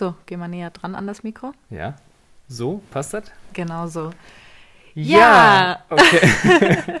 So, geh mal näher dran an das Mikro. Ja. So, passt das? Genau so. Ja! Okay.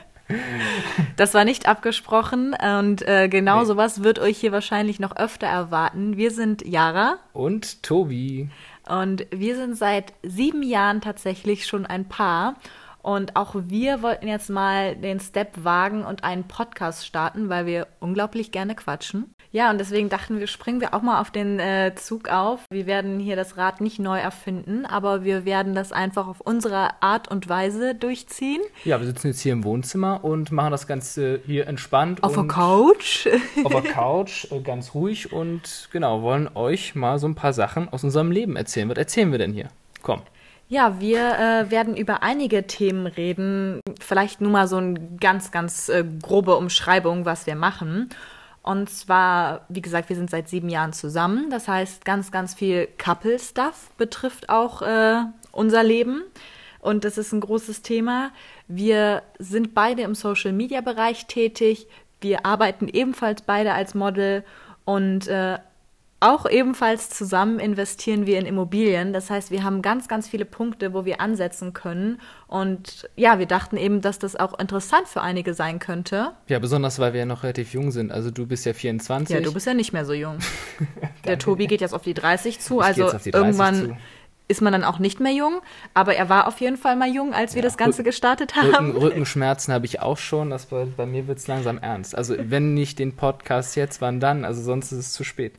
Das war nicht abgesprochen und äh, genau Nee. sowas wird euch hier wahrscheinlich noch öfter erwarten. Wir sind Yara Und Tobi. und wir sind seit sieben Jahren tatsächlich schon ein Paar. Und auch wir wollten jetzt mal den Step wagen und einen Podcast starten, weil wir unglaublich gerne quatschen. Ja, und deswegen dachten wir, springen wir auch mal auf den äh, Zug auf. Wir werden hier das Rad nicht neu erfinden, aber wir werden das einfach auf unsere Art und Weise durchziehen. Ja, wir sitzen jetzt hier im Wohnzimmer und machen das Ganze hier entspannt. Auf der Couch. Auf der Couch, äh, ganz ruhig und genau, wollen euch mal so ein paar Sachen aus unserem Leben erzählen. Was erzählen wir denn hier? Komm. Ja, wir äh, werden über einige Themen reden. Vielleicht nur mal so eine ganz, ganz äh, grobe Umschreibung, was wir machen. Und zwar, wie gesagt, wir sind seit sieben Jahren zusammen. Das heißt, ganz, ganz viel Couple-Stuff betrifft auch äh, unser Leben. Und das ist ein großes Thema. Wir sind beide im Social-Media-Bereich tätig. Wir arbeiten ebenfalls beide als Model und äh, auch ebenfalls zusammen investieren wir in Immobilien. Das heißt, wir haben ganz, ganz viele Punkte, wo wir ansetzen können. Und ja, wir dachten eben, dass das auch interessant für einige sein könnte. Ja, besonders weil wir ja noch relativ jung sind. Also du bist ja 24. Ja, du bist ja nicht mehr so jung. Der Tobi geht jetzt auf die 30 zu, Ich also jetzt auf die 30 irgendwann zu. ist man dann auch nicht mehr jung. Aber er war auf jeden Fall mal jung, als wir Ja, das Ganze Rücken- gestartet Rücken, haben. Rückenschmerzen habe ich auch schon. Das bei, bei mir wird es langsam ernst. Also wenn nicht den Podcast jetzt, wann dann? Also sonst ist es zu spät.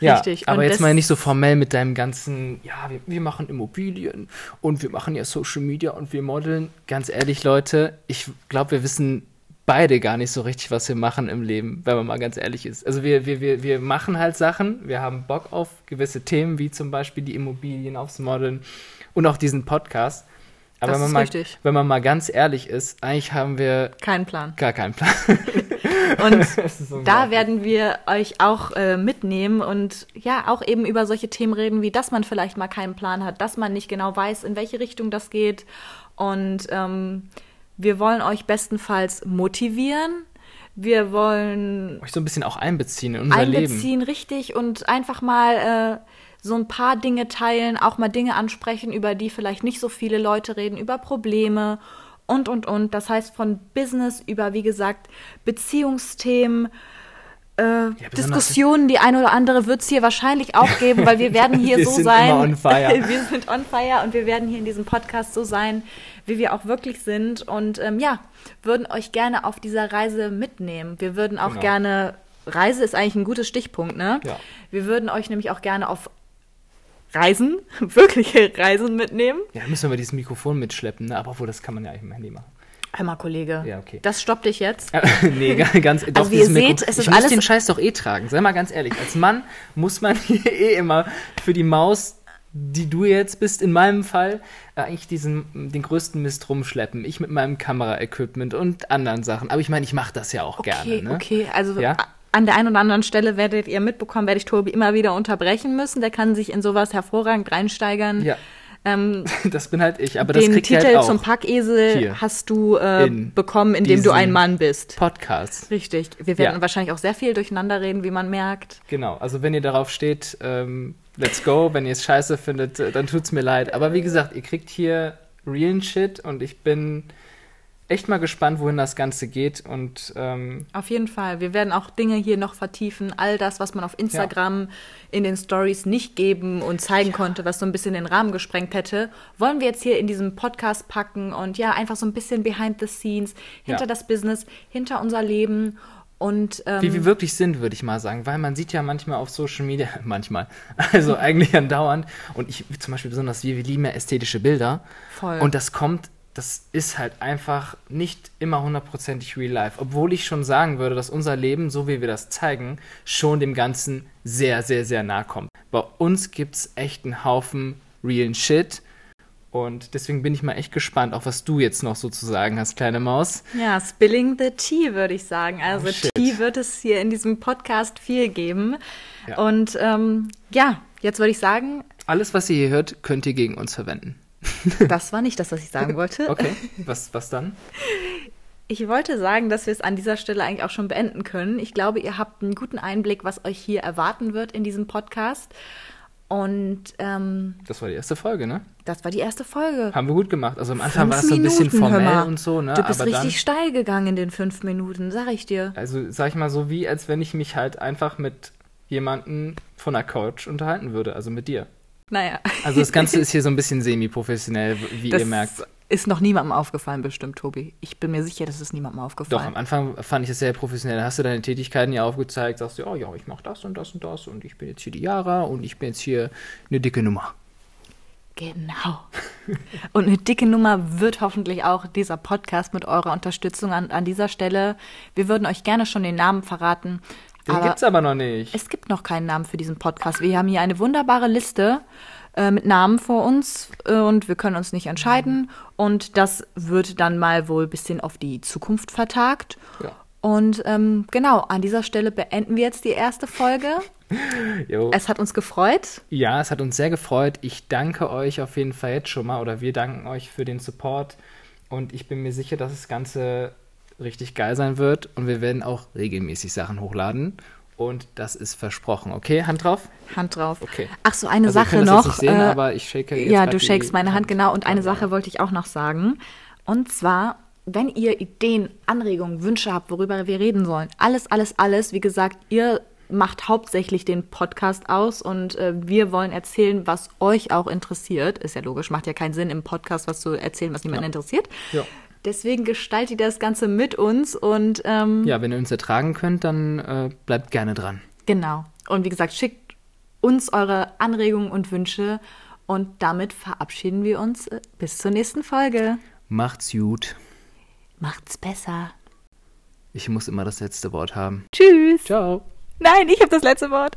Ja, Richtig. aber Und jetzt mal nicht so formell mit deinem ganzen, ja, wir, wir machen Immobilien und wir machen ja Social Media und wir modeln. Ganz ehrlich, Leute, ich glaube, wir wissen beide gar nicht so richtig, was wir machen im Leben, wenn man mal ganz ehrlich ist. Also wir, wir, wir, wir machen halt Sachen, wir haben Bock auf gewisse Themen, wie zum Beispiel die Immobilien, aufs Modeln und auch diesen Podcast. Aber Das wenn man, ist mal, richtig. wenn man mal ganz ehrlich ist, eigentlich haben wir Kein Plan. gar keinen Plan. Und da werden wir euch auch äh, mitnehmen und ja, auch eben über solche Themen reden, wie dass man vielleicht mal keinen Plan hat, dass man nicht genau weiß, in welche Richtung das geht. Und ähm, wir wollen euch bestenfalls motivieren. Wir wollen euch so ein bisschen auch einbeziehen in unser Leben. einbeziehen, richtig, und einfach mal äh, so ein paar Dinge teilen, auch mal Dinge ansprechen, über die vielleicht nicht so viele Leute reden, über Probleme und, und, und. Das heißt, von Business über, wie gesagt, Beziehungsthemen, äh, besonders- Diskussionen, die eine oder andere wird es hier wahrscheinlich auch geben, weil wir werden hier Wir so sind sein. immer on fire. wir sind on fire und wir werden hier in diesem Podcast so sein, wie wir auch wirklich sind. Und ähm, ja, würden euch gerne auf dieser Reise mitnehmen. Wir würden auch Genau. gerne, Reise ist eigentlich ein gutes Stichpunkt, ne? Ja. Wir würden euch nämlich auch gerne auf Reisen, wirkliche Reisen mitnehmen. Ja, müssen wir dieses Mikrofon mitschleppen, ne? Aber obwohl, das kann man ja eigentlich im Handy machen. Hör mal, Kollege. Ja, okay. Das stoppt dich jetzt. nee, ga- ganz doch, Also wie ihr seht, Mikro- es ich ist muss alles- den Scheiß doch eh tragen. Sei mal ganz ehrlich, als Mann muss man hier eh immer für die Maus, die du jetzt bist, in meinem Fall, äh, eigentlich diesen, den größten Mist rumschleppen. Ich mit meinem Kameraequipment und anderen Sachen. Aber ich meine, ich mache das ja auch Okay, gerne. Ne? okay. Also Ja? An der einen oder anderen Stelle werdet ihr mitbekommen, werde ich Tobi immer wieder unterbrechen müssen. Der kann sich in sowas hervorragend reinsteigern. Ja, Ähm, das bin halt ich. Aber das den kriegt ihr Titel halt auch. zum Packesel Hier. hast du äh, In bekommen, indem du ein Mann bist. Podcast. Richtig. Wir werden Ja. wahrscheinlich auch sehr viel durcheinander reden, wie man merkt. Genau, also wenn ihr darauf steht, ähm, let's go. Wenn ihr es scheiße findet, äh, dann tut's mir leid. Aber wie gesagt, ihr kriegt hier realen Shit und ich bin echt mal gespannt, wohin das Ganze geht. Und ähm, Auf jeden Fall. Wir werden auch Dinge hier noch vertiefen. All das, was man auf Instagram in den Stories nicht geben und zeigen konnte, was so ein bisschen den Rahmen gesprengt hätte, wollen wir jetzt hier in diesem Podcast packen und ja, einfach so ein bisschen behind the scenes, hinter Ja. das Business, hinter unser Leben und ähm, wie wir wirklich sind, würde ich mal sagen. Weil man sieht ja manchmal auf Social Media, manchmal, also eigentlich andauernd. Und ich zum Beispiel besonders, wir, wir lieben ja ästhetische Bilder. Voll. Und das kommt, das ist halt einfach nicht immer hundertprozentig real life. Obwohl ich schon sagen würde, dass unser Leben, so wie wir das zeigen, schon dem Ganzen sehr, sehr, sehr nahe kommt. Bei uns gibt es echt einen Haufen realen Shit. Und deswegen bin ich mal echt gespannt, auch was du jetzt noch sozusagen hast, kleine Maus. Ja, spilling the tea, würde ich sagen. Also Oh. Tea wird es hier in diesem Podcast viel geben. Ja. Und ähm, ja, jetzt würde ich sagen, Alles, was ihr hier hört, könnt ihr gegen uns verwenden. Das war nicht das, was ich sagen wollte. Okay, was, was dann? Ich wollte sagen, dass wir es an dieser Stelle eigentlich auch schon beenden können. Ich glaube, ihr habt einen guten Einblick, was euch hier erwarten wird in diesem Podcast. Und ähm, Das war die erste Folge, ne? das war die erste Folge. Haben wir gut gemacht. Also am Anfang Fünf war es so ein bisschen formell und so, ne? Du bist Aber richtig steil gegangen in den fünf Minuten, sag ich dir. dann, also sag ich mal so, wie als wenn ich mich halt einfach mit jemandem von der Couch unterhalten würde, also mit dir. Naja. Also das Ganze ist hier so ein bisschen semi-professionell, wie Das ihr merkt. ist noch niemandem aufgefallen, bestimmt, Tobi. Ich bin mir sicher, das ist niemandem Doch, aufgefallen. am Anfang fand ich es sehr professionell. Da hast du deine Tätigkeiten ja aufgezeigt, sagst du, oh ja, ich mache das und das und das und ich bin jetzt hier die Yara und ich bin jetzt hier eine dicke Nummer. Genau. Und eine dicke Nummer wird hoffentlich auch dieser Podcast mit eurer Unterstützung an, an dieser Stelle. Wir würden euch gerne schon den Namen verraten. Den aber gibt's aber noch nicht. es gibt noch keinen Namen für diesen Podcast. Wir haben hier eine wunderbare Liste äh, mit Namen vor uns äh, und wir können uns nicht entscheiden. Und das wird dann mal wohl ein bisschen auf die Zukunft vertagt. Ja. Und ähm, genau, an dieser Stelle beenden wir jetzt die erste Folge. Jo. Es hat uns gefreut. Ja, es hat uns sehr gefreut. Ich danke euch auf jeden Fall jetzt schon mal oder wir danken euch für den Support und ich bin mir sicher, dass das Ganze richtig geil sein wird und wir werden auch regelmäßig Sachen hochladen und das ist versprochen. Okay, Hand drauf? Hand drauf. Okay. Ach so, eine Also Sache könnt das noch. jetzt nicht sehen, äh, aber ich shake jetzt Ja, du shakest meine Hand, genau. Und eine Ja. Sache wollte ich auch noch sagen. Und zwar, wenn ihr Ideen, Anregungen, Wünsche habt, worüber wir reden sollen, alles, alles, alles, wie gesagt, ihr macht hauptsächlich den Podcast aus und äh, wir wollen erzählen, was euch auch interessiert. Ist ja logisch, macht ja keinen Sinn, im Podcast was zu erzählen, was niemanden interessiert. Ja. Deswegen gestaltet ihr das Ganze mit uns und ähm, Ja, wenn ihr uns ertragen könnt, dann äh, bleibt gerne dran. Genau. Und wie gesagt, schickt uns eure Anregungen und Wünsche. Und damit verabschieden wir uns äh, bis zur nächsten Folge. Macht's gut. Macht's besser. Ich muss immer das letzte Wort haben. Tschüss. Ciao. Nein, ich habe das letzte Wort.